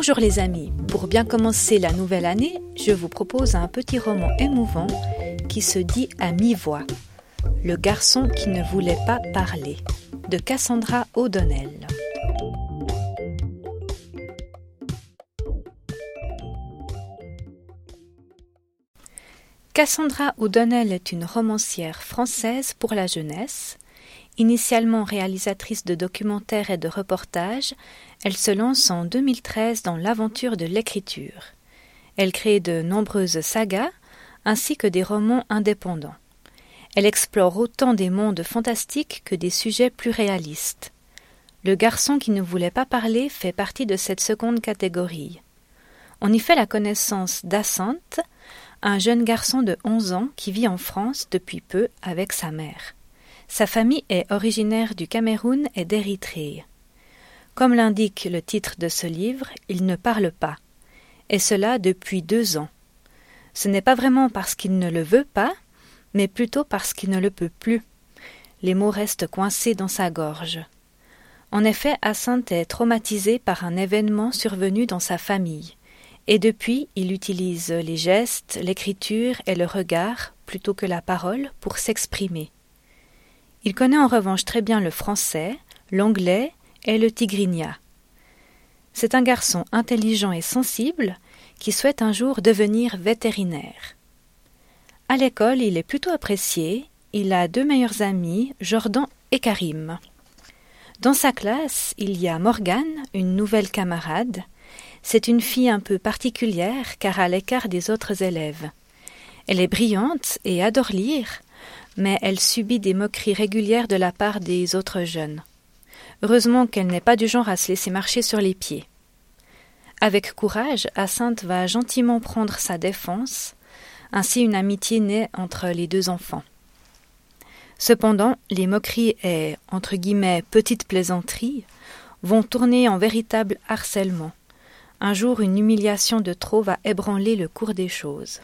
Bonjour les amis, pour bien commencer la nouvelle année, je vous propose un petit roman émouvant qui se dit à mi-voix. Le garçon qui ne voulait pas parler, de Cassandra O'Donnell. Cassandra O'Donnell est une romancière française pour la jeunesse. Initialement réalisatrice de documentaires et de reportages, elle se lance en 2013 dans l'aventure de l'écriture. Elle crée de nombreuses sagas ainsi que des romans indépendants. Elle explore autant des mondes fantastiques que des sujets plus réalistes. Le garçon qui ne voulait pas parler fait partie de cette seconde catégorie. On y fait la connaissance d'Assante, un jeune garçon de onze ans qui vit en France depuis peu avec sa mère. Sa famille est originaire du Cameroun et d'Érythrée. Comme l'indique le titre de ce livre, il ne parle pas, et cela depuis deux ans. Ce n'est pas vraiment parce qu'il ne le veut pas, mais plutôt parce qu'il ne le peut plus. Les mots restent coincés dans sa gorge. En effet, Hyacinthe est traumatisé par un événement survenu dans sa famille, et depuis il utilise les gestes, l'écriture et le regard plutôt que la parole pour s'exprimer. Il connaît en revanche très bien le français, l'anglais et le tigrinya. C'est un garçon intelligent et sensible qui souhaite un jour devenir vétérinaire. À l'école, il est plutôt apprécié. Il a deux meilleurs amis, Jordan et Karim. Dans sa classe, il y a Morgane, une nouvelle camarade. C'est une fille un peu particulière car à l'écart des autres élèves. Elle est brillante et adore lire, mais elle subit des moqueries régulières de la part des autres jeunes. Heureusement qu'elle n'est pas du genre à se laisser marcher sur les pieds. Avec courage, Hyacinthe va gentiment prendre sa défense ainsi une amitié naît entre les deux enfants. Cependant, les moqueries et entre guillemets petites plaisanteries vont tourner en véritable harcèlement. Un jour, une humiliation de trop va ébranler le cours des choses.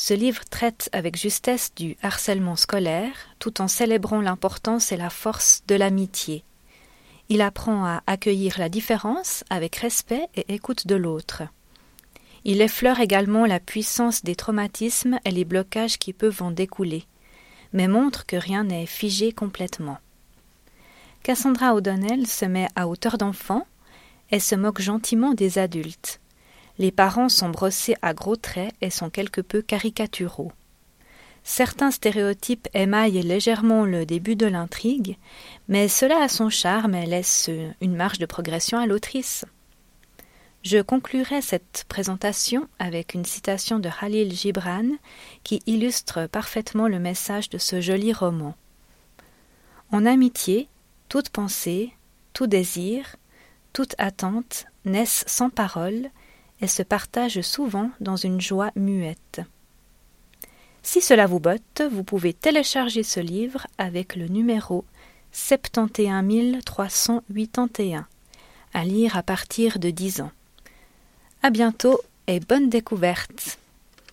Ce livre traite avec justesse du harcèlement scolaire, tout en célébrant l'importance et la force de l'amitié. Il apprend à accueillir la différence avec respect et écoute de l'autre. Il effleure également la puissance des traumatismes et les blocages qui peuvent en découler, mais montre que rien n'est figé complètement. Cassandra O'Donnell se met à hauteur d'enfant et se moque gentiment des adultes. Les parents sont brossés à gros traits et sont quelque peu caricaturaux. Certains stéréotypes émaillent légèrement le début de l'intrigue, mais cela a son charme et laisse une marge de progression à l'autrice. Je conclurai cette présentation avec une citation de Khalil Gibran qui illustre parfaitement le message de ce joli roman. En amitié, toute pensée, tout désir, toute attente naissent sans parole se partagent souvent dans une joie muette. Si cela vous botte, vous pouvez télécharger ce livre avec le numéro 71381 à lire à partir de dix ans. À bientôt et bonne découverte.